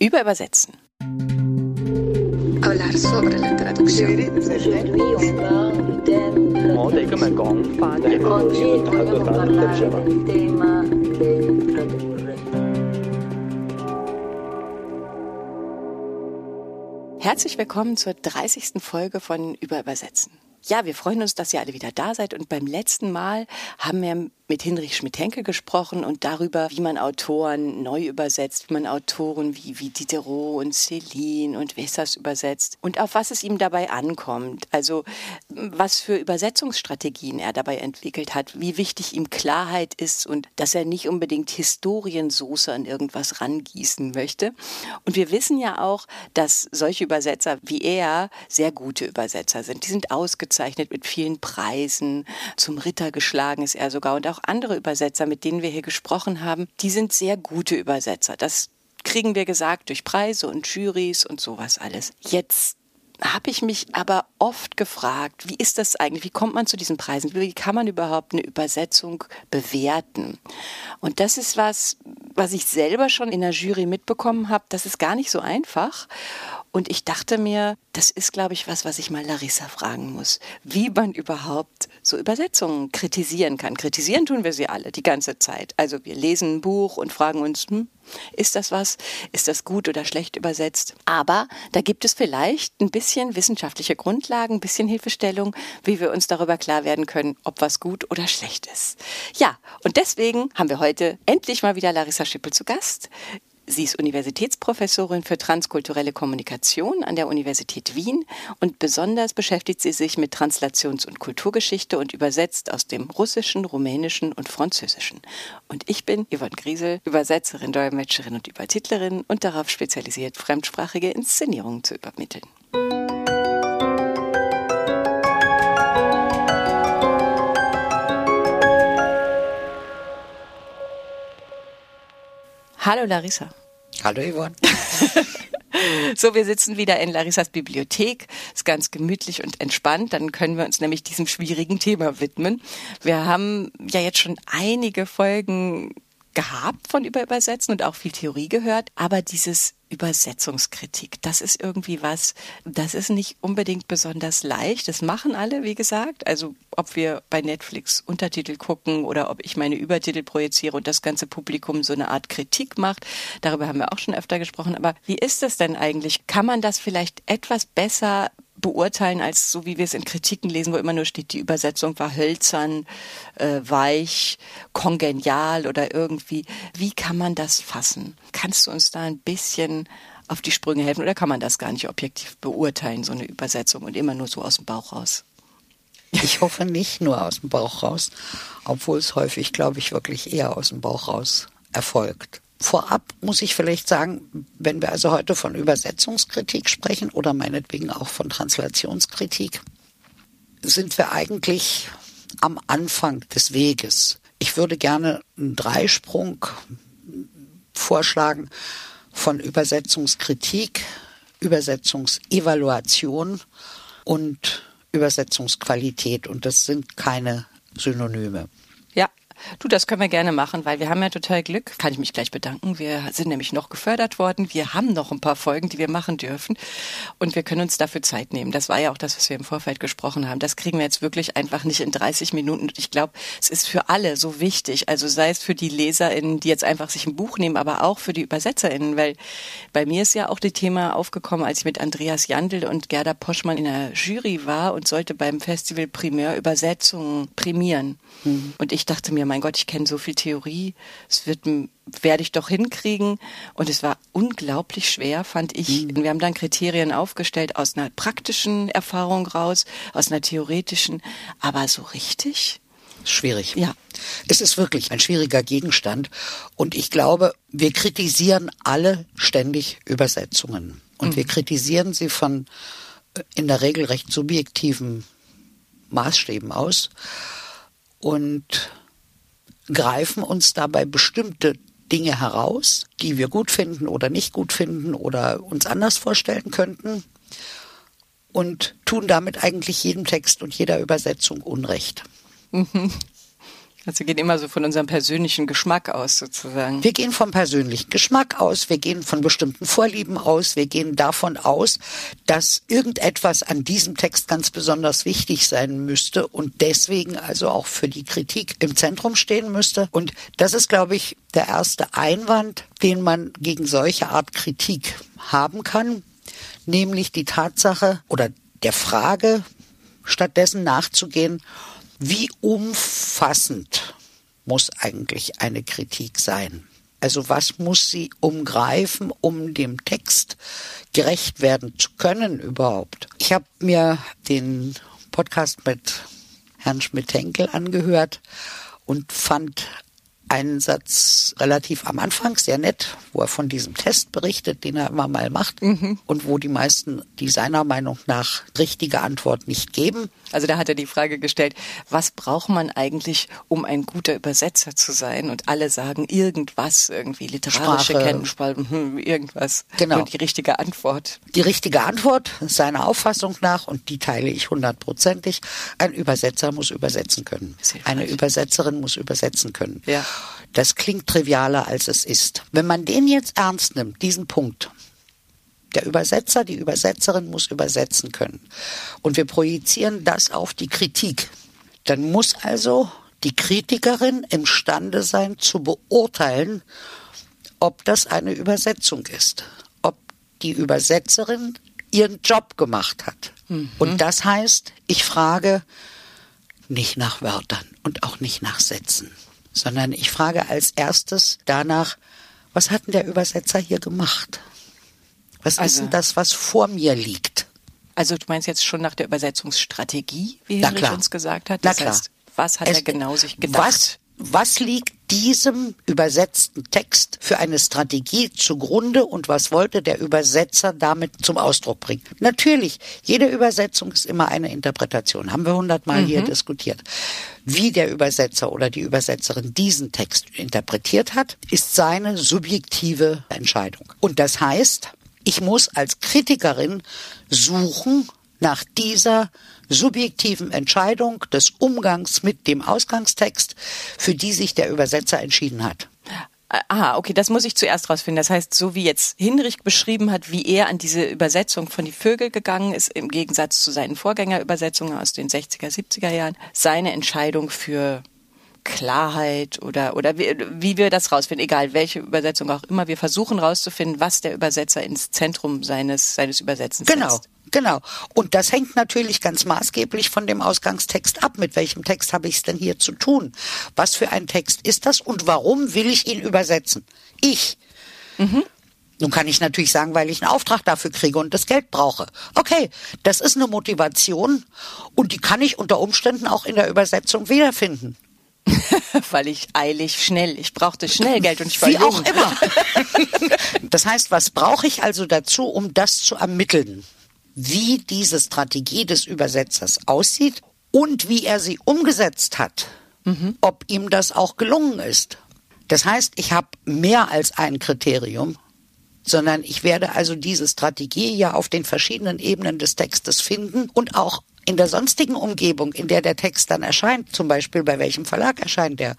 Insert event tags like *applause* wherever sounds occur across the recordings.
Über Übersetzen. Hablar sobre la traducción. Herzlich willkommen zur 30. Folge von Über Übersetzen. Ja, wir freuen uns, dass ihr alle wieder da seid. Und beim letzten Mal haben wir mit Hinrich Schmidt-Henkel gesprochen und darüber, wie man Autoren neu übersetzt, wie man Autoren wie, wie Diderot und Céline und Wessers übersetzt und auf was es ihm dabei ankommt. Also was für Übersetzungsstrategien er dabei entwickelt hat, wie wichtig ihm Klarheit ist und dass er nicht unbedingt Historiensoße an irgendwas rangießen möchte. Und wir wissen ja auch, dass solche Übersetzer wie er sehr gute Übersetzer sind. Die sind ausgezeichnet mit vielen Preisen. Zum Ritter geschlagen ist er sogar und andere Übersetzer, mit denen wir hier gesprochen haben, die sind sehr gute Übersetzer. Das kriegen wir gesagt durch Preise und Jurys und sowas alles. Jetzt habe ich mich aber oft gefragt, wie ist das eigentlich? Wie kommt man zu diesen Preisen? Wie kann man überhaupt eine Übersetzung bewerten? Und das ist was, was ich selber schon in der Jury mitbekommen habe. Das ist gar nicht so einfach. Und ich dachte mir, das ist, glaube ich, was, was ich mal Larissa fragen muss, wie man überhaupt so Übersetzungen kritisieren kann. Kritisieren tun wir sie alle die ganze Zeit. Also wir lesen ein Buch und fragen uns, hm, ist das was? Ist das gut oder schlecht übersetzt? Aber da gibt es vielleicht ein bisschen wissenschaftliche Grundlagen, ein bisschen Hilfestellung, wie wir uns darüber klar werden können, ob was gut oder schlecht ist. Ja, und deswegen haben wir heute endlich mal wieder Larissa Schippel zu Gast. Sie ist Universitätsprofessorin für transkulturelle Kommunikation an der Universität Wien und besonders beschäftigt sie sich mit Translations- und Kulturgeschichte und übersetzt aus dem Russischen, Rumänischen und Französischen. Und ich bin Yvonne Griesel, Übersetzerin, Dolmetscherin und Übertitlerin und darauf spezialisiert, fremdsprachige Inszenierungen zu übermitteln. Hallo Larissa. Hallo Yvonne. *laughs* So, wir sitzen wieder in Larissas Bibliothek. Ist ganz gemütlich und entspannt. Dann können wir uns nämlich diesem schwierigen Thema widmen. Wir haben ja jetzt schon einige Folgen gehabt von Überübersetzen und auch viel Theorie gehört, aber dieses Übersetzungskritik, das ist irgendwie was, das ist nicht unbedingt besonders leicht. Das machen alle, wie gesagt. Also ob wir bei Netflix Untertitel gucken oder ob ich meine Übertitel projiziere und das ganze Publikum so eine Art Kritik macht, darüber haben wir auch schon öfter gesprochen. Aber wie ist das denn eigentlich? Kann man das vielleicht etwas besser beurteilen als so, wie wir es in Kritiken lesen, wo immer nur steht, die Übersetzung war hölzern, äh, weich, kongenial oder irgendwie. Wie kann man das fassen? Kannst du uns da ein bisschen auf die Sprünge helfen oder kann man das gar nicht objektiv beurteilen, so eine Übersetzung und immer nur so aus dem Bauch raus? Ich hoffe nicht nur aus dem Bauch raus, obwohl es häufig, glaube ich, wirklich eher aus dem Bauch raus erfolgt. Vorab muss ich vielleicht sagen, wenn wir also heute von Übersetzungskritik sprechen oder meinetwegen auch von Translationskritik, sind wir eigentlich am Anfang des Weges. Ich würde gerne einen Dreisprung vorschlagen von Übersetzungskritik, Übersetzungsevaluation und Übersetzungsqualität. Und das sind keine Synonyme. Du, das können wir gerne machen, weil wir haben ja total Glück. Kann ich mich gleich bedanken. Wir sind nämlich noch gefördert worden. Wir haben noch ein paar Folgen, die wir machen dürfen. Und wir können uns dafür Zeit nehmen. Das war ja auch das, was wir im Vorfeld gesprochen haben. Das kriegen wir jetzt wirklich einfach nicht in 30 Minuten. Und ich glaube, es ist für alle so wichtig. Also sei es für die LeserInnen, die jetzt einfach sich ein Buch nehmen, aber auch für die ÜbersetzerInnen. Weil bei mir ist ja auch das Thema aufgekommen, als ich mit Andreas Jandl und Gerda Poschmann in der Jury war und sollte beim Festival Primär Übersetzungen prämieren. Mhm. Und ich dachte mir, mein Gott, ich kenne so viel Theorie, es wird werde ich doch hinkriegen. Und es war unglaublich schwer, fand ich. Mhm. Wir haben dann Kriterien aufgestellt aus einer praktischen Erfahrung raus, aus einer theoretischen, aber so richtig. Schwierig. Ja. Es ist wirklich ein schwieriger Gegenstand. Und ich glaube, wir kritisieren alle ständig Übersetzungen. Und mhm. wir kritisieren sie von äh, in der Regel recht subjektiven Maßstäben aus und greifen uns dabei bestimmte Dinge heraus, die wir gut finden oder nicht gut finden oder uns anders vorstellen könnten und tun damit eigentlich jedem Text und jeder Übersetzung Unrecht. Mhm. Also wir gehen immer so von unserem persönlichen Geschmack aus sozusagen. Wir gehen vom persönlichen Geschmack aus, wir gehen von bestimmten Vorlieben aus, wir gehen davon aus, dass irgendetwas an diesem Text ganz besonders wichtig sein müsste und deswegen also auch für die Kritik im Zentrum stehen müsste. Und das ist, glaube ich, der erste Einwand, den man gegen solche Art Kritik haben kann, nämlich die Tatsache oder der Frage stattdessen nachzugehen, wie umfassend muss eigentlich eine Kritik sein? Also was muss sie umgreifen, um dem Text gerecht werden zu können überhaupt? Ich habe mir den Podcast mit Herrn Schmidt-Henkel angehört und fand einen Satz relativ am Anfang, sehr nett, wo er von diesem Test berichtet, den er immer mal macht mhm. und wo die meisten die seiner Meinung nach richtige Antwort nicht geben. Also da hat er die Frage gestellt, was braucht man eigentlich, um ein guter Übersetzer zu sein? Und alle sagen irgendwas, irgendwie literarische. Kenntnisse, hm, irgendwas. Genau. Und die richtige Antwort. Die richtige Antwort, seiner Auffassung nach, und die teile ich hundertprozentig, ein Übersetzer muss übersetzen können. Eine Übersetzerin muss übersetzen können. Ja. Das klingt trivialer, als es ist. Wenn man den jetzt ernst nimmt, diesen Punkt, der Übersetzer, die Übersetzerin muss übersetzen können. Und wir projizieren das auf die Kritik. Dann muss also die Kritikerin imstande sein zu beurteilen, ob das eine Übersetzung ist, ob die Übersetzerin ihren Job gemacht hat. Mhm. Und das heißt, ich frage nicht nach Wörtern und auch nicht nach Sätzen sondern ich frage als erstes danach, was hat denn der Übersetzer hier gemacht? Was also, ist denn das, was vor mir liegt? Also du meinst jetzt schon nach der Übersetzungsstrategie, wie Henrich uns gesagt hat? Das heißt, was hat es, er genau sich gedacht? Was was liegt diesem übersetzten Text für eine Strategie zugrunde und was wollte der Übersetzer damit zum Ausdruck bringen? Natürlich, jede Übersetzung ist immer eine Interpretation, haben wir hundertmal mhm. hier diskutiert. Wie der Übersetzer oder die Übersetzerin diesen Text interpretiert hat, ist seine subjektive Entscheidung. Und das heißt, ich muss als Kritikerin suchen nach dieser subjektiven Entscheidung des Umgangs mit dem Ausgangstext, für die sich der Übersetzer entschieden hat. Aha, okay, das muss ich zuerst rausfinden. Das heißt, so wie jetzt Hinrich beschrieben hat, wie er an diese Übersetzung von die Vögel gegangen ist, im Gegensatz zu seinen Vorgängerübersetzungen aus den 60er, 70er Jahren, seine Entscheidung für Klarheit oder, oder wie, wie wir das rausfinden, egal welche Übersetzung auch immer, wir versuchen rauszufinden, was der Übersetzer ins Zentrum seines, seines Übersetzens genau. setzt. Genau. Und das hängt natürlich ganz maßgeblich von dem Ausgangstext ab. Mit welchem Text habe ich es denn hier zu tun? Was für ein Text ist das und warum will ich ihn übersetzen? Ich. Mhm. Nun kann ich natürlich sagen, weil ich einen Auftrag dafür kriege und das Geld brauche. Okay, das ist eine Motivation und die kann ich unter Umständen auch in der Übersetzung wiederfinden. *laughs* weil ich eilig schnell, ich brauchte schnell Geld und ich war Wie jung. auch immer. *laughs* das heißt, was brauche ich also dazu, um das zu ermitteln? wie diese Strategie des Übersetzers aussieht und wie er sie umgesetzt hat, mhm. ob ihm das auch gelungen ist. Das heißt, ich habe mehr als ein Kriterium, sondern ich werde also diese Strategie ja auf den verschiedenen Ebenen des Textes finden und auch in der sonstigen Umgebung, in der der Text dann erscheint, zum Beispiel bei welchem Verlag erscheint der.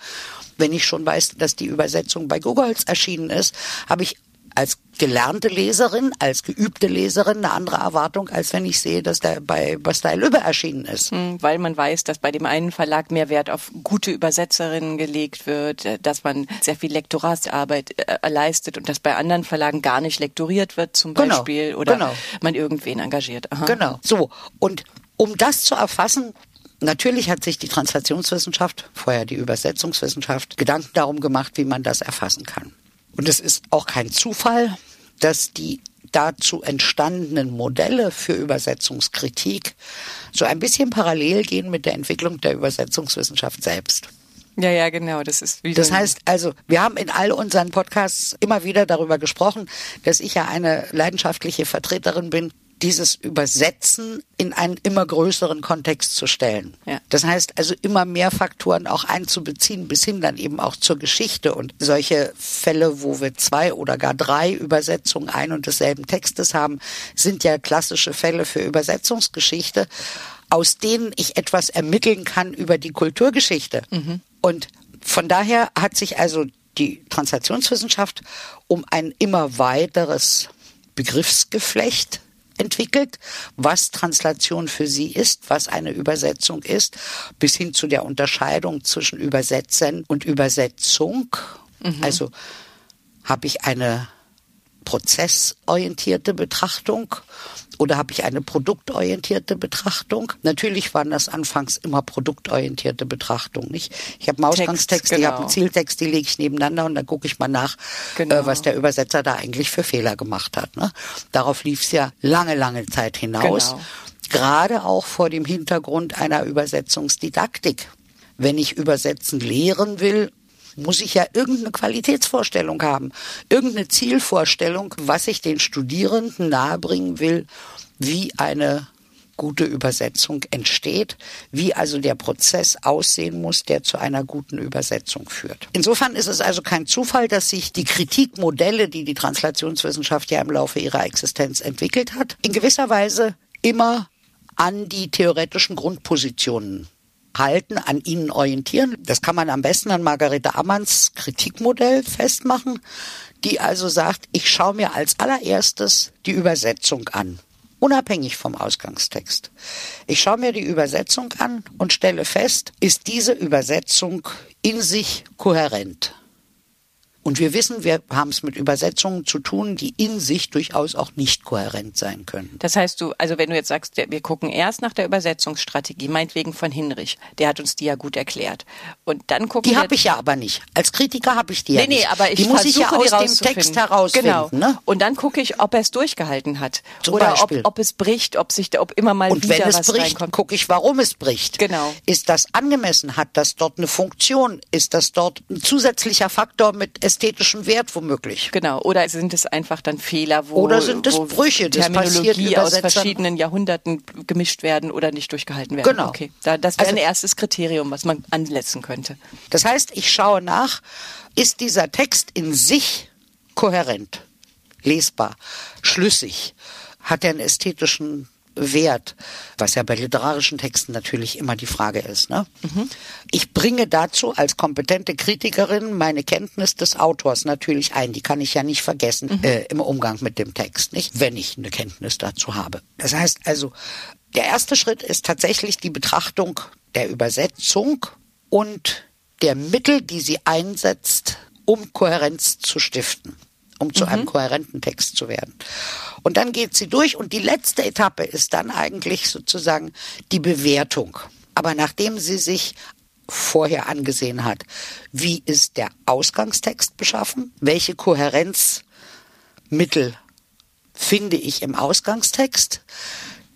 Wenn ich schon weiß, dass die Übersetzung bei Googles erschienen ist, habe ich als gelernte Leserin, als geübte Leserin eine andere Erwartung, als wenn ich sehe, dass der bei Bastei Lübbe erschienen ist. Hm, weil man weiß, dass bei dem einen Verlag mehr Wert auf gute Übersetzerinnen gelegt wird, äh, dass man sehr viel Lektoratsarbeit äh, leistet und dass bei anderen Verlagen gar nicht lektoriert wird zum genau, Beispiel oder genau. man irgendwen engagiert. Aha. Genau. So. Und um das zu erfassen, Natürlich hat sich die Translationswissenschaft, vorher die Übersetzungswissenschaft, Gedanken darum gemacht, wie man das erfassen kann. Und es ist auch kein Zufall, dass die dazu entstandenen Modelle für Übersetzungskritik so ein bisschen parallel gehen mit der Entwicklung der Übersetzungswissenschaft selbst. Ja, ja, genau. Das ist wie Das heißt also, wir haben in all unseren Podcasts immer wieder darüber gesprochen, dass ich ja eine leidenschaftliche Vertreterin bin dieses Übersetzen in einen immer größeren Kontext zu stellen. Ja. Das heißt also immer mehr Faktoren auch einzubeziehen, bis hin dann eben auch zur Geschichte. Und solche Fälle, wo wir zwei oder gar drei Übersetzungen ein und desselben Textes haben, sind ja klassische Fälle für Übersetzungsgeschichte, aus denen ich etwas ermitteln kann über die Kulturgeschichte. Mhm. Und von daher hat sich also die Translationswissenschaft um ein immer weiteres Begriffsgeflecht entwickelt, was Translation für sie ist, was eine Übersetzung ist, bis hin zu der Unterscheidung zwischen Übersetzen und Übersetzung. Mhm. Also habe ich eine prozessorientierte Betrachtung oder habe ich eine produktorientierte Betrachtung? Natürlich waren das anfangs immer produktorientierte Betrachtung, nicht? Ich habe einen Ausgangstext, genau. ich habe einen Zieltext, die lege ich nebeneinander und dann gucke ich mal nach, äh, genau. äh, was der Übersetzer da eigentlich für Fehler gemacht hat. Ne? Darauf lief es ja lange, lange Zeit hinaus. Genau. Gerade auch vor dem Hintergrund einer Übersetzungsdidaktik. Wenn ich übersetzen lehren will, muss ich ja irgendeine Qualitätsvorstellung haben, irgendeine Zielvorstellung, was ich den Studierenden nahebringen will, wie eine gute Übersetzung entsteht, wie also der Prozess aussehen muss, der zu einer guten Übersetzung führt. Insofern ist es also kein Zufall, dass sich die Kritikmodelle, die die Translationswissenschaft ja im Laufe ihrer Existenz entwickelt hat, in gewisser Weise immer an die theoretischen Grundpositionen halten, an ihnen orientieren. Das kann man am besten an Margarete Ammanns Kritikmodell festmachen, die also sagt, ich schaue mir als allererstes die Übersetzung an, unabhängig vom Ausgangstext. Ich schaue mir die Übersetzung an und stelle fest, ist diese Übersetzung in sich kohärent. Und wir wissen, wir haben es mit Übersetzungen zu tun, die in sich durchaus auch nicht kohärent sein können. Das heißt, du, also wenn du jetzt sagst, wir gucken erst nach der Übersetzungsstrategie, meinetwegen von Hinrich, der hat uns die ja gut erklärt. Und dann gucken Die habe ich ja aber nicht. Als Kritiker habe ich die nee, ja nicht. Nee, aber ich die muss ich ja aus dem Text herausfinden. Genau. Ne? Und dann gucke ich, ob er es durchgehalten hat. Zum oder ob, ob, es bricht, ob sich, ob immer mal Und wieder wenn es bricht, gucke ich, warum es bricht. Genau. Ist das angemessen? Hat das dort eine Funktion? Ist das dort ein zusätzlicher Faktor mit ästhetischem Wert? womöglich. Genau. Oder sind es einfach dann Fehler, wo, oder sind es Brüche, das Terminologie aus verschiedenen Jahrhunderten gemischt werden oder nicht durchgehalten werden? Genau. Okay. Da, das wäre also, ein erstes Kriterium, was man ansetzen könnte. Das heißt, ich schaue nach, ist dieser Text in sich kohärent, lesbar, schlüssig? Hat er einen ästhetischen Wert, was ja bei literarischen Texten natürlich immer die Frage ist. Ne? Mhm. Ich bringe dazu als kompetente Kritikerin meine Kenntnis des Autors natürlich ein. Die kann ich ja nicht vergessen mhm. äh, im Umgang mit dem Text, nicht, wenn ich eine Kenntnis dazu habe. Das heißt also, der erste Schritt ist tatsächlich die Betrachtung der Übersetzung und der Mittel, die sie einsetzt, um Kohärenz zu stiften um zu mhm. einem kohärenten Text zu werden. Und dann geht sie durch und die letzte Etappe ist dann eigentlich sozusagen die Bewertung. Aber nachdem sie sich vorher angesehen hat, wie ist der Ausgangstext beschaffen, welche Kohärenzmittel finde ich im Ausgangstext,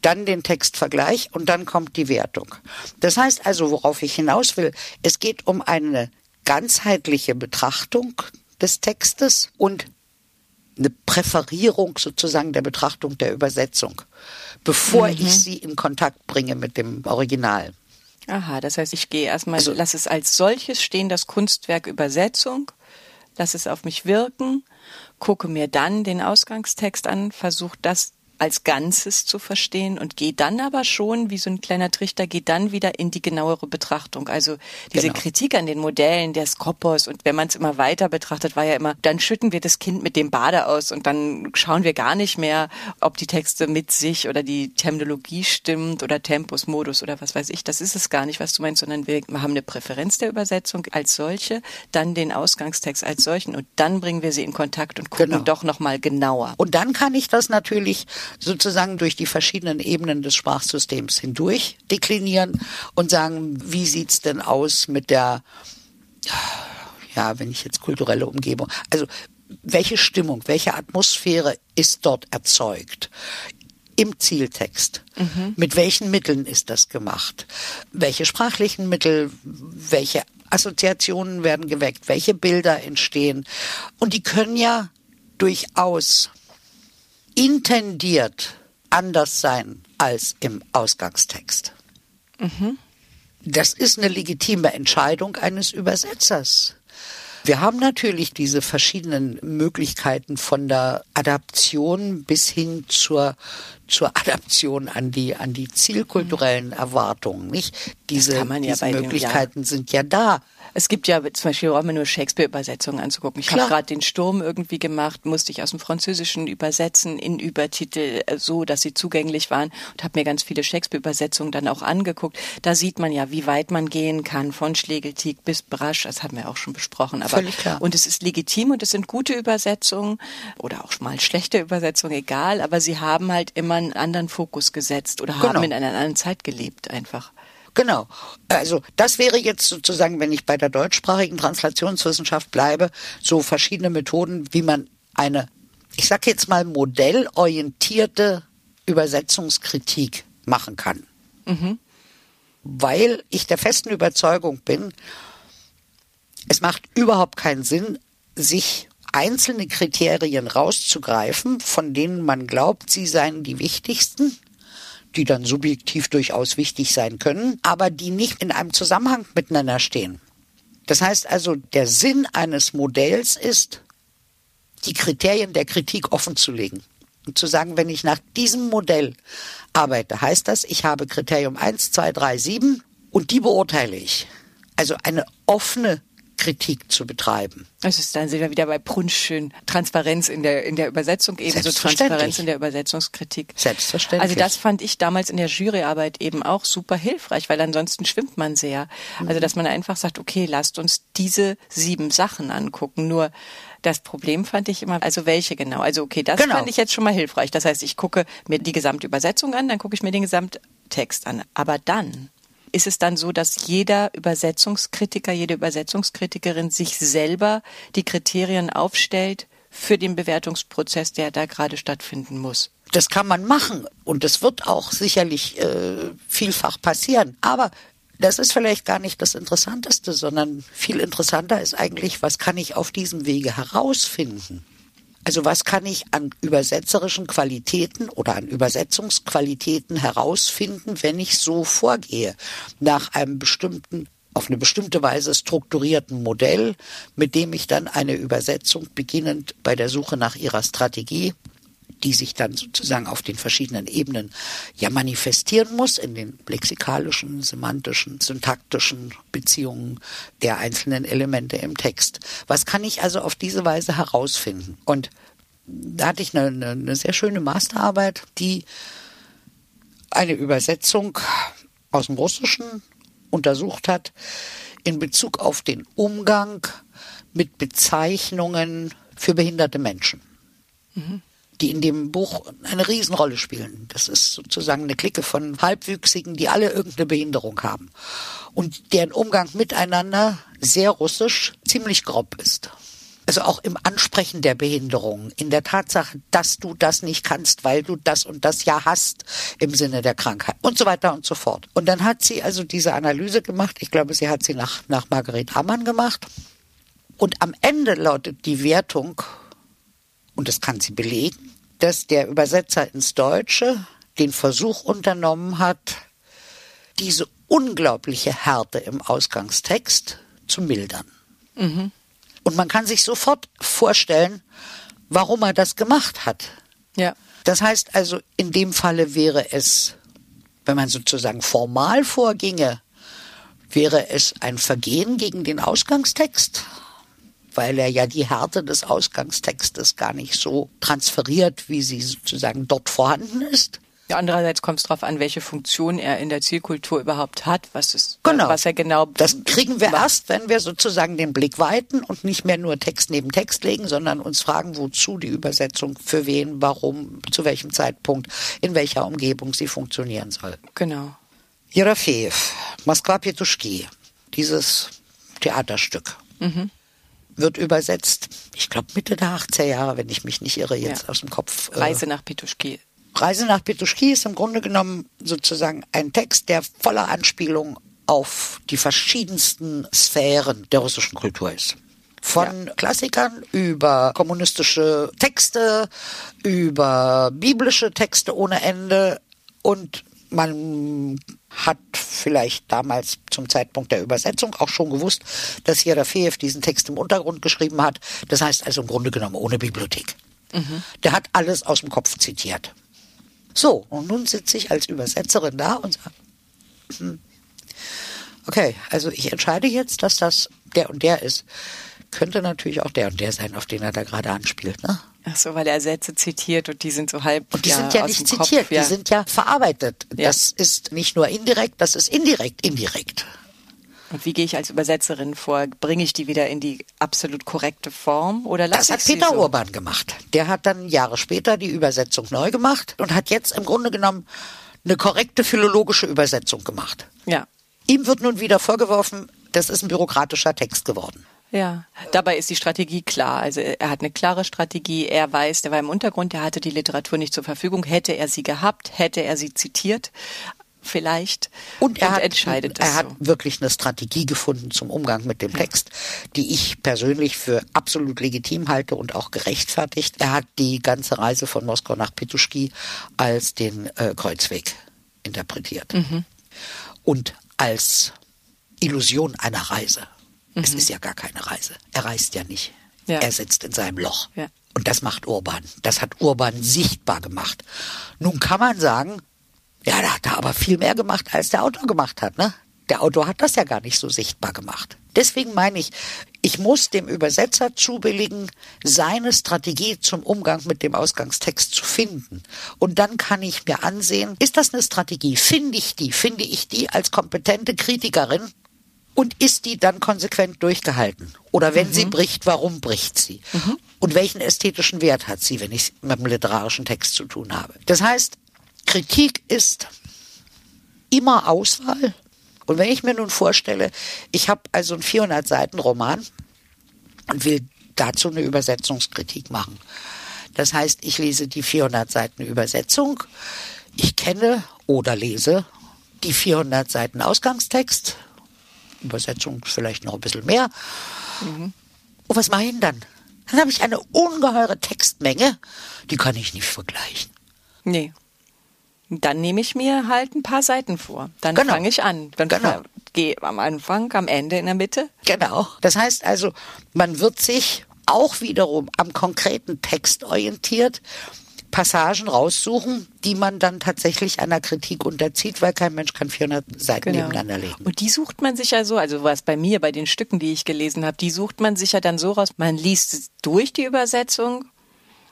dann den Textvergleich und dann kommt die Wertung. Das heißt also, worauf ich hinaus will, es geht um eine ganzheitliche Betrachtung des Textes und eine Präferierung sozusagen der Betrachtung der Übersetzung, bevor mhm. ich sie in Kontakt bringe mit dem Original. Aha, das heißt, ich gehe erstmal, also, lass es als solches stehen, das Kunstwerk Übersetzung, lass es auf mich wirken, gucke mir dann den Ausgangstext an, versuche das als Ganzes zu verstehen und geht dann aber schon, wie so ein kleiner Trichter, geht dann wieder in die genauere Betrachtung. Also diese genau. Kritik an den Modellen der Skopos und wenn man es immer weiter betrachtet, war ja immer, dann schütten wir das Kind mit dem Bade aus und dann schauen wir gar nicht mehr, ob die Texte mit sich oder die Terminologie stimmt oder Tempus, Modus oder was weiß ich. Das ist es gar nicht, was du meinst, sondern wir haben eine Präferenz der Übersetzung als solche, dann den Ausgangstext als solchen und dann bringen wir sie in Kontakt und gucken genau. doch nochmal genauer. Und dann kann ich das natürlich sozusagen durch die verschiedenen Ebenen des Sprachsystems hindurch deklinieren und sagen, wie sieht's denn aus mit der, ja, wenn ich jetzt kulturelle Umgebung, also welche Stimmung, welche Atmosphäre ist dort erzeugt? Im Zieltext. Mhm. Mit welchen Mitteln ist das gemacht? Welche sprachlichen Mittel, welche Assoziationen werden geweckt, welche Bilder entstehen? Und die können ja durchaus intendiert anders sein als im Ausgangstext. Mhm. Das ist eine legitime Entscheidung eines Übersetzers. Wir haben natürlich diese verschiedenen Möglichkeiten von der Adaption bis hin zur zur Adaption an die, an die zielkulturellen Erwartungen, nicht? Diese, ja diese bei dem- Möglichkeiten sind ja da. Es gibt ja zum Beispiel auch immer nur Shakespeare-Übersetzungen anzugucken. Ich habe gerade den Sturm irgendwie gemacht, musste ich aus dem Französischen übersetzen in Übertitel äh, so, dass sie zugänglich waren und habe mir ganz viele Shakespeare-Übersetzungen dann auch angeguckt. Da sieht man ja, wie weit man gehen kann, von Schlegeltieg bis Brasch. Das haben wir auch schon besprochen. Aber, Völlig klar. Und es ist legitim und es sind gute Übersetzungen oder auch mal schlechte Übersetzungen, egal. Aber sie haben halt immer einen anderen Fokus gesetzt oder haben Genau. in einer anderen Zeit gelebt einfach. Genau. Also das wäre jetzt sozusagen, wenn ich bei der deutschsprachigen Translationswissenschaft bleibe, so verschiedene Methoden, wie man eine, ich sag jetzt mal, modellorientierte Übersetzungskritik machen kann. Weil ich der festen Überzeugung bin, es macht überhaupt keinen Sinn, sich einzelne Kriterien rauszugreifen, von denen man glaubt, sie seien die wichtigsten die dann subjektiv durchaus wichtig sein können, aber die nicht in einem Zusammenhang miteinander stehen. Das heißt also, der Sinn eines Modells ist, die Kriterien der Kritik offenzulegen. Und zu sagen, wenn ich nach diesem Modell arbeite, heißt das, ich habe Kriterium 1, 2, 3, 7 und die beurteile ich. Also eine offene Kritik zu betreiben. Es ist dann sind wir wieder bei Brunsch schön Transparenz in der in der Übersetzung ebenso. Transparenz in der Übersetzungskritik. Selbstverständlich. Also das fand ich damals in der Juryarbeit eben auch super hilfreich, weil ansonsten schwimmt man sehr. Also dass man einfach sagt, okay, lasst uns diese sieben Sachen angucken. Nur das Problem fand ich immer, also welche genau? Also okay, das Genau. fand ich jetzt schon mal hilfreich. Das heißt, ich gucke mir die gesamte Übersetzung an, dann gucke ich mir den Gesamttext an. Aber dann ist es dann so, dass jeder Übersetzungskritiker, jede Übersetzungskritikerin sich selber die Kriterien aufstellt für den Bewertungsprozess, der da gerade stattfinden muss. Das kann man machen und das wird auch sicherlich äh, vielfach passieren. Aber das ist vielleicht gar nicht das Interessanteste, sondern viel interessanter ist eigentlich, was kann ich auf diesem Wege herausfinden? Also was kann ich an übersetzerischen Qualitäten oder an Übersetzungsqualitäten herausfinden, wenn ich so vorgehe, nach einem bestimmten auf eine bestimmte Weise strukturierten Modell, mit dem ich dann eine Übersetzung beginnend bei der Suche nach ihrer Strategie die sich dann sozusagen auf den verschiedenen Ebenen ja manifestieren muss, in den lexikalischen, semantischen, syntaktischen Beziehungen der einzelnen Elemente im Text. Was kann ich also auf diese Weise herausfinden? Und da hatte ich eine, eine, sehr schöne Masterarbeit, die eine Übersetzung aus dem Russischen untersucht hat in Bezug auf den Umgang mit Bezeichnungen für behinderte Menschen die in dem Buch eine Riesenrolle spielen. Das ist sozusagen eine Clique von Halbwüchsigen, die alle irgendeine Behinderung haben und deren Umgang miteinander sehr russisch ziemlich grob ist. Also auch im Ansprechen der Behinderung, in der Tatsache, dass du das nicht kannst, weil du das und das ja hast im Sinne der Krankheit und so weiter und so fort. Und dann hat sie also diese Analyse gemacht. Ich glaube, sie hat sie nach, nach Marguerite Ammann gemacht. Und am Ende lautet die Wertung, und das kann sie belegen, dass der Übersetzer ins Deutsche den Versuch unternommen hat, diese unglaubliche Härte im Ausgangstext zu mildern. Und man kann sich sofort vorstellen, warum er das gemacht hat. Ja. Das heißt also, in dem Falle wäre es, wenn man sozusagen formal vorginge, wäre es ein Vergehen gegen den Ausgangstext, weil er ja die Härte des Ausgangstextes gar nicht so transferiert, wie sie sozusagen dort vorhanden ist. Ja, andererseits kommt es darauf an, welche Funktion er in der Zielkultur überhaupt hat, was ist, Genau. was er genau. Das kriegen wir macht. erst, wenn wir sozusagen den Blick weiten und nicht mehr nur Text neben Text legen, sondern uns fragen, wozu die Übersetzung, für wen, warum, zu welchem Zeitpunkt, in welcher Umgebung sie funktionieren soll. Genau. Jerofejew, Moskwa Petuschki, dieses Theaterstück, wird übersetzt, ich glaube Mitte der 80er Jahre, wenn ich mich nicht irre, jetzt Ja. aus dem Kopf. äh, Reise nach Petuschki. Reise nach Petuschki ist im Grunde genommen sozusagen ein Text, der voller Anspielung auf die verschiedensten Sphären der russischen Kultur ist. Von Klassikern über kommunistische Texte, über biblische Texte ohne Ende und man hat vielleicht damals zum Zeitpunkt der Übersetzung auch schon gewusst, dass Jerafejew diesen Text im Untergrund geschrieben hat. Das heißt also im Grunde genommen ohne Bibliothek. Der hat alles aus dem Kopf zitiert. So, und nun sitze ich als Übersetzerin da und sage, hm, okay, also ich entscheide jetzt, dass das der und der ist. Könnte natürlich auch der und der sein, auf den er da gerade anspielt, ne? Ach so, weil er Sätze zitiert und die sind so halb. Und die ja, sind ja nicht dem Kopf, zitiert, ja. die sind ja verarbeitet. Ja. Das ist nicht nur indirekt, das ist indirekt, indirekt. Und wie gehe ich als Übersetzerin vor? Bringe ich die wieder in die absolut korrekte Form oder lasse Das hat ich sie Peter so? Urban gemacht. Der hat dann Jahre später die Übersetzung neu gemacht und hat jetzt im Grunde genommen eine korrekte philologische Übersetzung gemacht. Ja. Ihm wird nun wieder vorgeworfen, das ist ein bürokratischer Text geworden. Ja, dabei ist die Strategie klar. Also er hat eine klare Strategie. Er weiß, der war im Untergrund, der hatte die Literatur nicht zur Verfügung. Hätte er sie gehabt, hätte er sie zitiert, vielleicht. Und er hat, entscheidet er hat so. wirklich eine Strategie gefunden zum Umgang mit dem Text, die ich persönlich für absolut legitim halte und auch gerechtfertigt. Er hat die ganze Reise von Moskau nach Petuschki als den äh, Kreuzweg interpretiert. Mhm. Und als Illusion einer Reise. Es Mhm. ist ja gar keine Reise. Er reist ja nicht. Ja. Er sitzt in seinem Loch. Ja. Und das macht Urban. Das hat Urban sichtbar gemacht. Nun kann man sagen, ja, da hat er aber viel mehr gemacht, als der Autor gemacht hat, ne? Der Autor hat das ja gar nicht so sichtbar gemacht. Deswegen meine ich, ich muss dem Übersetzer zubilligen, seine Strategie zum Umgang mit dem Ausgangstext zu finden. Und dann kann ich mir ansehen, ist das eine Strategie? Finde ich die? Finde ich die als kompetente Kritikerin? Und ist die dann konsequent durchgehalten? Oder wenn sie bricht, warum bricht sie? Und welchen ästhetischen Wert hat sie, wenn ich mit einem literarischen Text zu tun habe? Das heißt, Kritik ist immer Auswahl. Und wenn ich mir nun vorstelle, ich habe also einen 400 Seiten Roman und will dazu eine Übersetzungskritik machen. Das heißt, ich lese die 400 Seiten Übersetzung, ich kenne oder lese die 400 Seiten Ausgangstext, Übersetzung vielleicht noch ein bisschen mehr. Und was mache ich denn dann? Dann habe ich eine ungeheure Textmenge, die kann ich nicht vergleichen. Nee. Dann nehme ich mir halt ein paar Seiten vor. Dann Genau. fange ich an. Dann Genau. gehe am Anfang, am Ende, in der Mitte. Genau. Das heißt also, man wird sich auch wiederum am konkreten Text orientiert, Passagen raussuchen, die man dann tatsächlich einer Kritik unterzieht, weil kein Mensch kann 400 Seiten nebeneinander legen. Genau. Und die sucht man sich ja so, also was bei mir, bei den Stücken, die ich gelesen habe, die sucht man sich ja dann so raus, man liest es durch die Übersetzung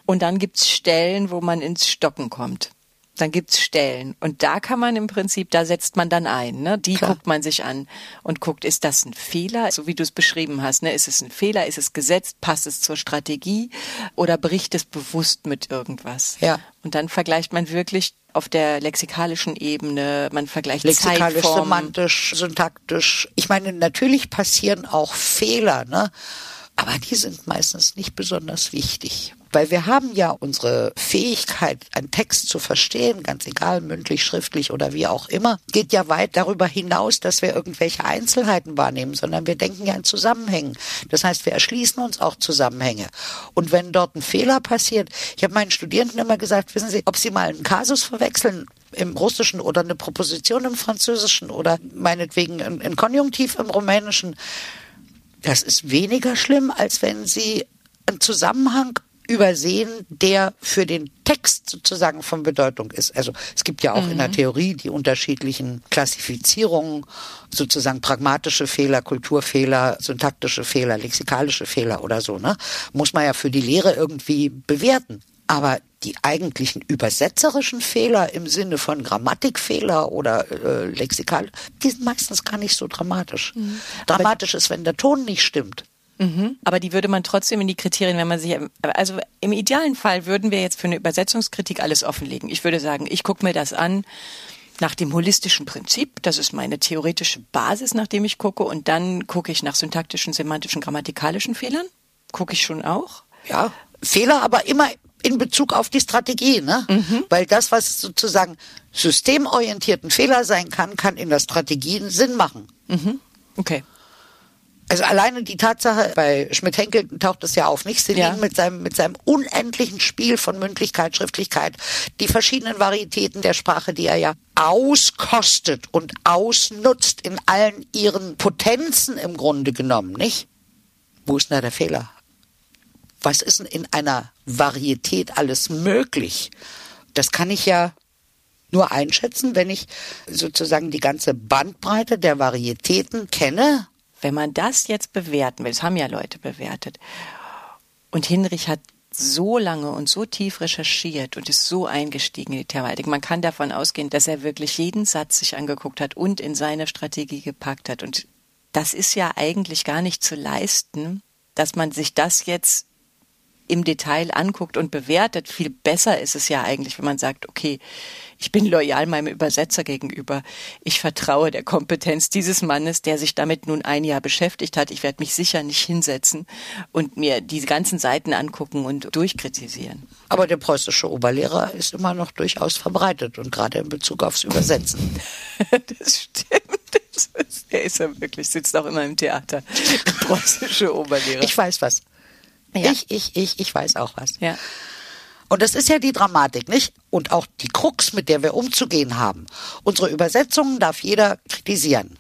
und dann gibt's Stellen, wo man ins Stocken kommt. Dann gibt's Stellen und da kann man im Prinzip, da setzt man dann ein, ne? Die Klar. guckt man sich an und guckt, ist das ein Fehler, so wie du es beschrieben hast, ne? Ist es ein Fehler, ist es gesetzt, passt es zur Strategie oder bricht es bewusst mit irgendwas? Ja. Und dann vergleicht man wirklich auf der lexikalischen Ebene, man vergleicht Lexikalisch, Zeitformen. semantisch, syntaktisch. Ich meine, natürlich passieren auch Fehler, ne? Aber die sind meistens nicht besonders wichtig. Weil wir haben ja unsere Fähigkeit, einen Text zu verstehen, ganz egal, mündlich, schriftlich oder wie auch immer, geht ja weit darüber hinaus, dass wir irgendwelche Einzelheiten wahrnehmen, sondern wir denken ja in Zusammenhängen. Das heißt, wir erschließen uns auch Zusammenhänge. Und wenn dort ein Fehler passiert, ich habe meinen Studierenden immer gesagt, wissen Sie, ob Sie mal einen Kasus verwechseln, im Russischen oder eine Proposition im Französischen oder meinetwegen ein, Konjunktiv im Rumänischen, das ist weniger schlimm, als wenn Sie einen Zusammenhang übersehen, der für den Text sozusagen von Bedeutung ist. Also es gibt ja auch in der Theorie die unterschiedlichen Klassifizierungen, sozusagen pragmatische Fehler, Kulturfehler, syntaktische Fehler, lexikalische Fehler oder so. Ne? Muss man ja für die Lehre irgendwie bewerten. Aber die eigentlichen übersetzerischen Fehler im Sinne von Grammatikfehler oder äh, lexikal, die sind meistens gar nicht so dramatisch. Dramatisch ist, wenn der Ton nicht stimmt. Mhm. Aber die würde man trotzdem in die Kriterien, wenn man sich, also im idealen Fall würden wir jetzt für eine Übersetzungskritik alles offenlegen. Ich würde sagen, ich gucke mir das an nach dem holistischen Prinzip. Das ist meine theoretische Basis, nach dem ich gucke. Und dann gucke ich nach syntaktischen, semantischen, grammatikalischen Fehlern. Gucke ich schon auch. Ja, Fehler aber immer in Bezug auf die Strategie, ne? Weil das, was sozusagen systemorientierten Fehler sein kann, kann in der Strategie einen Sinn machen. Okay. Also alleine die Tatsache, bei Schmidt-Henkel taucht es ja auf, nicht? Celine Ja. mit seinem, mit seinem unendlichen Spiel von Mündlichkeit, Schriftlichkeit, die verschiedenen Varietäten der Sprache, die er ja auskostet und ausnutzt in allen ihren Potenzen im Grunde genommen, nicht? Wo ist denn da der Fehler? Was ist denn in einer Varietät alles möglich? Das kann ich ja nur einschätzen, wenn ich sozusagen die ganze Bandbreite der Varietäten kenne. Wenn man das jetzt bewerten will, das haben ja Leute bewertet, und Hinrich hat so lange und so tief recherchiert und ist so eingestiegen in die Thematik. Man kann davon ausgehen, dass er wirklich jeden Satz sich angeguckt hat und in seine Strategie gepackt hat. Und das ist ja eigentlich gar nicht zu leisten, dass man sich das jetzt im Detail anguckt und bewertet. Viel besser ist es ja eigentlich, wenn man sagt, okay, ich bin loyal meinem Übersetzer gegenüber. Ich vertraue der Kompetenz dieses Mannes, der sich damit nun ein Jahr beschäftigt hat. Ich werde mich sicher nicht hinsetzen und mir diese ganzen Seiten angucken und durchkritisieren. Aber der preußische Oberlehrer ist immer noch durchaus verbreitet und gerade in Bezug aufs Übersetzen. *laughs* das stimmt. Das ist, er ist ja wirklich, sitzt auch immer im Theater. Der preußische Oberlehrer. Ich weiß was. Ja. Ich, ich, ich, ich weiß auch was. ja. Und das ist ja die Dramatik, nicht? Und auch die Krux, mit der wir umzugehen haben. Unsere Übersetzungen darf jeder kritisieren.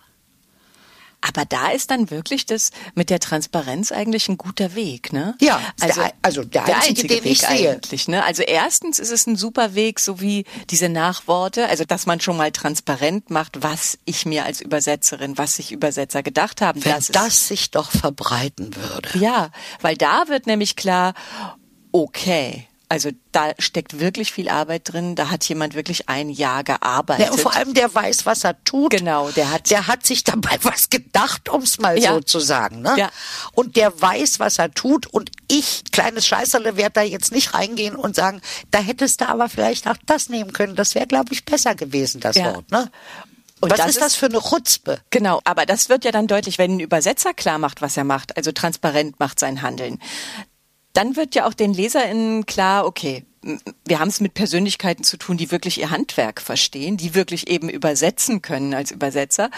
Aber da ist dann wirklich das mit der Transparenz eigentlich ein guter Weg, ne? Ja, ist der, also der, einzige, den Weg ich sehe. eigentlich, ne? Also erstens ist es ein super Weg, so wie diese Nachworte, also dass man schon mal transparent macht, was ich mir als Übersetzerin, was sich Übersetzer gedacht haben. Wenn das das, sich doch verbreiten würde. ja, weil da wird nämlich klar, okay. Also da steckt wirklich viel Arbeit drin. Da hat jemand wirklich ein Jahr gearbeitet. Ja, und vor allem der weiß, was er tut. Genau, der hat- der hat sich dabei *laughs* was gedacht, ums mal Ja. so zu sagen. Ne? Ja. Und der weiß, was er tut. Und ich, kleines Scheißerle, werde da jetzt nicht reingehen und sagen, da hättest du aber vielleicht auch das nehmen können. Das wäre, glaube ich, besser gewesen, das Ja. Wort. Ne? Und was das ist das ist- für eine Chutzpe? Genau, aber das wird ja dann deutlich, wenn ein Übersetzer klar macht, was er macht, also transparent macht sein Handeln. Dann wird ja auch den LeserInnen klar, okay, wir haben es mit Persönlichkeiten zu tun, die wirklich ihr Handwerk verstehen, die wirklich eben übersetzen können als Übersetzer.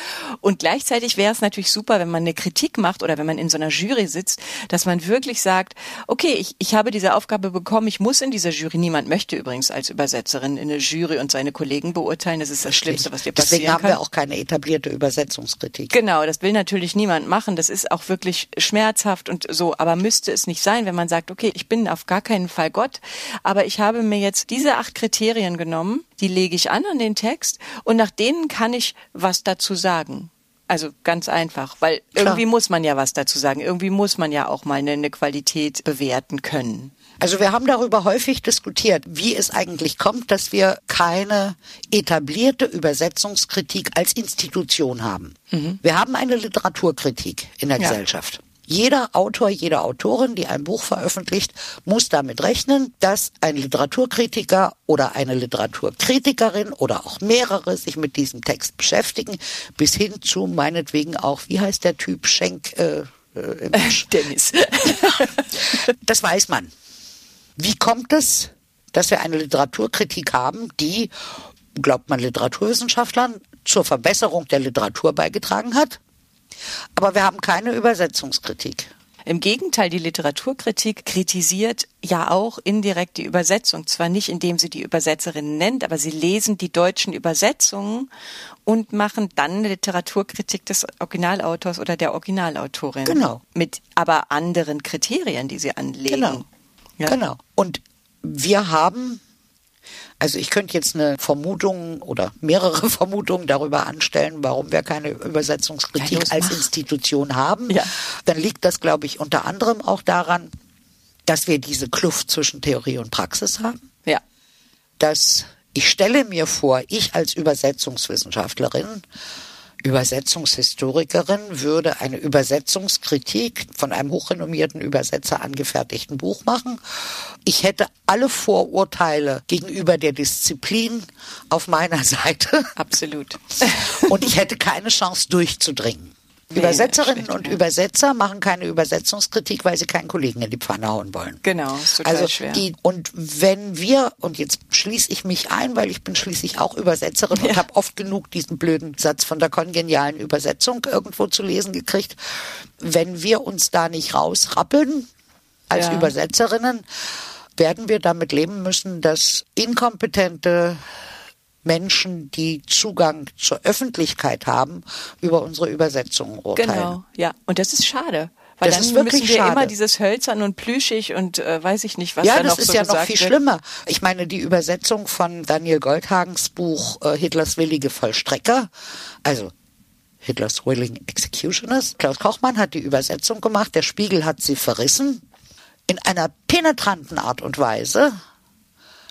Und gleichzeitig wäre es natürlich super, wenn man eine Kritik macht oder wenn man in so einer Jury sitzt, dass man wirklich sagt, okay, ich, ich habe diese Aufgabe bekommen, ich muss in dieser Jury, niemand möchte übrigens als Übersetzerin in eine Jury und seine Kollegen beurteilen, das ist das Schlimmste, was dir passieren Deswegen haben kann. wir auch keine etablierte Übersetzungskritik. Genau, das will natürlich niemand machen. Das ist auch wirklich schmerzhaft und so. Aber müsste es nicht sein, wenn man sagt, okay, ich bin auf gar keinen Fall Gott, aber ich habe mir jetzt diese acht Kriterien genommen, die lege ich an an den Text und nach denen kann ich was dazu sagen. Also ganz einfach, weil Klar. irgendwie muss man ja was dazu sagen. Irgendwie muss man ja auch mal eine, eine Qualität bewerten können. Also wir haben darüber häufig diskutiert, wie es eigentlich kommt, dass wir keine etablierte Übersetzungskritik als Institution haben. Wir haben eine Literaturkritik in der Ja. Gesellschaft. Jeder Autor, jede Autorin, die ein Buch veröffentlicht, muss damit rechnen, dass ein Literaturkritiker oder eine Literaturkritikerin oder auch mehrere sich mit diesem Text beschäftigen, bis hin zu meinetwegen auch, wie heißt der Typ, Schenk, äh, äh, *laughs* Dennis. *laughs* das weiß man. Wie kommt es, dass wir eine Literaturkritik haben, die, glaubt man Literaturwissenschaftlern, zur Verbesserung der Literatur beigetragen hat? Aber wir haben keine Übersetzungskritik. Im Gegenteil, die Literaturkritik kritisiert ja auch indirekt die Übersetzung. Zwar nicht, indem sie die Übersetzerin nennt, aber sie lesen die deutschen Übersetzungen und machen dann eine Literaturkritik des Originalautors oder der Originalautorin. Genau. Mit aber anderen Kriterien, die sie anlegen. Genau. Ja. Genau. Und wir haben, also ich könnte jetzt eine Vermutung oder mehrere *laughs* Vermutungen darüber anstellen, warum wir keine Übersetzungskritik Ja, als. Institution haben. Ja. Dann liegt das, glaube ich, unter anderem auch daran, dass wir diese Kluft zwischen Theorie und Praxis haben. Ja. dass ich stelle mir vor, ich als Übersetzungswissenschaftlerin, Übersetzungshistorikerin würde eine Übersetzungskritik von einem hochrenommierten Übersetzer angefertigten Buch machen. Ich hätte alle Vorurteile gegenüber der Disziplin auf meiner *laughs* Seite Absolut. und ich hätte keine Chance durchzudringen. Nee, Übersetzerinnen und. Übersetzer machen keine Übersetzungskritik, weil sie keinen Kollegen in die Pfanne hauen wollen. Genau, ist total also schwer. Die, und wenn wir, und jetzt schließe ich mich ein, weil ich bin schließlich auch Übersetzerin und Ja. habe oft genug diesen blöden Satz von der kongenialen Übersetzung irgendwo zu lesen gekriegt, wenn wir uns da nicht rausrappeln als Ja. Übersetzerinnen, werden wir damit leben müssen, dass inkompetente Menschen, die Zugang zur Öffentlichkeit haben, über unsere Übersetzungen urteilen. Genau, ja. Und das ist schade, Weil Das dann ist wirklich müssen wir schade. immer dieses hölzern und plüschig und äh, weiß ich nicht, was Ja, da das noch ist so ja noch gesagt viel wird. schlimmer. Ich meine, die Übersetzung von Daniel Goldhagens Buch äh, Hitlers willige Vollstrecker, also Hitlers Willing Executioners. Klaus Kochmann hat die Übersetzung gemacht, der Spiegel hat sie verrissen in einer penetranten Art und Weise.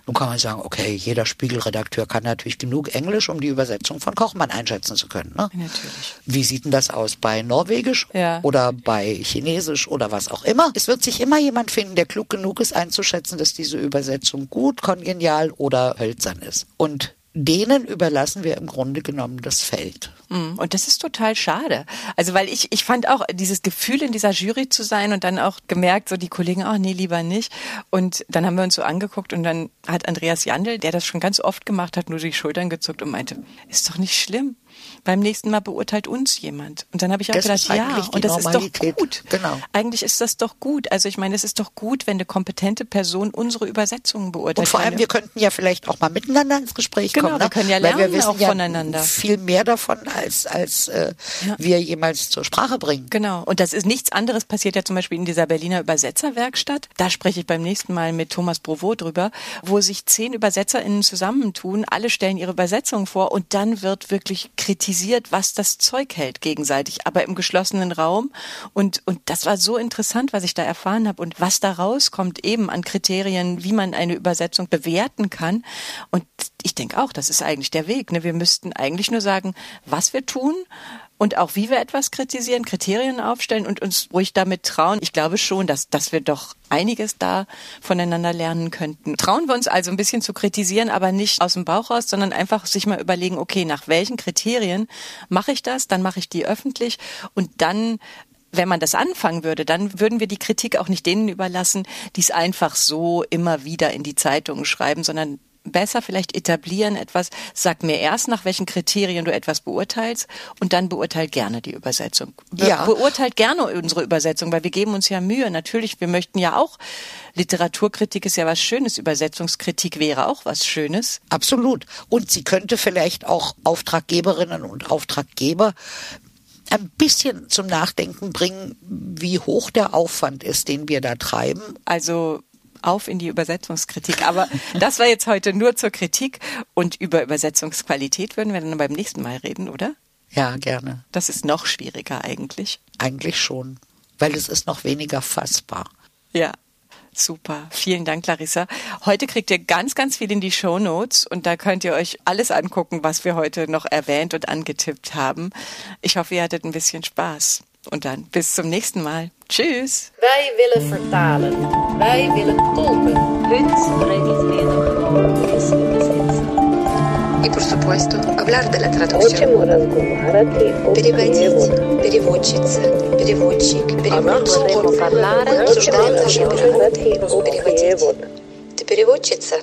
Nun kann man sagen, okay, jeder Spiegelredakteur kann natürlich genug Englisch, um die Übersetzung von Kochmann einschätzen zu können. Ne? Natürlich. Wie sieht denn das aus bei Norwegisch Ja. oder bei Chinesisch oder was auch immer? Es wird sich immer jemand finden, der klug genug ist, einzuschätzen, dass diese Übersetzung gut, kongenial oder hölzern ist. Und denen überlassen wir im Grunde genommen das Feld. Mm, Und das ist total schade. Also weil ich, ich fand auch dieses Gefühl in dieser Jury zu sein und dann auch gemerkt, so die Kollegen, ach nee, lieber nicht. Und dann haben wir uns so angeguckt und dann hat Andreas Jandl, der das schon ganz oft gemacht hat, nur die Schultern gezuckt und meinte, ist doch nicht schlimm. Beim nächsten Mal beurteilt uns jemand. Und dann habe ich auch Das gedacht, ist ja, und das ist Normalität. doch gut. Genau. Eigentlich ist das doch gut. Also ich meine, es ist doch gut, wenn eine kompetente Person unsere Übersetzungen beurteilt. Und vor allem, wir könnten ja vielleicht auch mal miteinander ins Gespräch Genau, kommen. wir ne? können ja Weil wir lernen wissen auch ja voneinander. viel mehr davon, als, als äh, Ja. wir jemals zur Sprache bringen. Genau. Und das ist nichts anderes passiert ja zum Beispiel in dieser Berliner Übersetzerwerkstatt. Da spreche ich beim nächsten Mal mit Thomas Brovo drüber, wo sich zehn UbersetzerInnen zusammentun, alle stellen ihre Übersetzung vor und dann wird wirklich kritisiert, was das Zeug hält gegenseitig, aber im geschlossenen Raum. Und, und das war so interessant, was ich da erfahren habe und was da rauskommt eben an Kriterien, wie man eine Übersetzung bewerten kann. Und ich denke auch, das ist eigentlich der Weg. Ne? Wir müssten eigentlich nur sagen, was wir tun, und auch wie wir etwas kritisieren, Kriterien aufstellen und uns ruhig damit trauen. Ich glaube schon, dass, dass wir doch einiges da voneinander lernen könnten. Trauen wir uns also ein bisschen zu kritisieren, aber nicht aus dem Bauch raus, sondern einfach sich mal überlegen, okay, nach welchen Kriterien mache ich das? Dann mache ich die öffentlich und dann wenn man das anfangen würde, dann würden wir die Kritik auch nicht denen überlassen, die es einfach so immer wieder in die Zeitungen schreiben, sondern besser vielleicht etablieren etwas, sag mir erst, nach welchen Kriterien du etwas beurteilst und dann beurteil gerne die Übersetzung. Be Ja. Beurteilt gerne unsere Übersetzung, weil wir geben uns ja Mühe. Natürlich, wir möchten ja auch, Literaturkritik ist ja was Schönes, Übersetzungskritik wäre auch was Schönes. Absolut. Und sie könnte vielleicht auch Auftraggeberinnen und Auftraggeber ein bisschen zum Nachdenken bringen, wie hoch der Aufwand ist, den wir da treiben. Also auf in die Übersetzungskritik. Aber das war jetzt heute nur zur Kritik und über Übersetzungsqualität würden wir dann beim nächsten Mal reden, oder? Ja, gerne. Das ist noch schwieriger eigentlich. Eigentlich schon. Weil es ist noch weniger fassbar. Ja. Super. Vielen Dank, Larissa. Heute kriegt ihr ganz, ganz viel in die Show Notes und da könnt ihr euch alles angucken, was wir heute noch erwähnt und angetippt haben. Ich hoffe, ihr hattet ein bisschen Spaß. Und dann bis zum nächsten Mal. Tschüss. Wij willen vertalen. Wij willen tolken. Heute reden wir noch über das Übersetzen. И, por supuesto, hablar de la traducción. Хочемо разговаряти по Переводить, преводу. переводчица, переводчик, переводчик. Будемо parlare Мы обсуждаем наши Говорити права. по Переводить. преводу. Ты переводчица?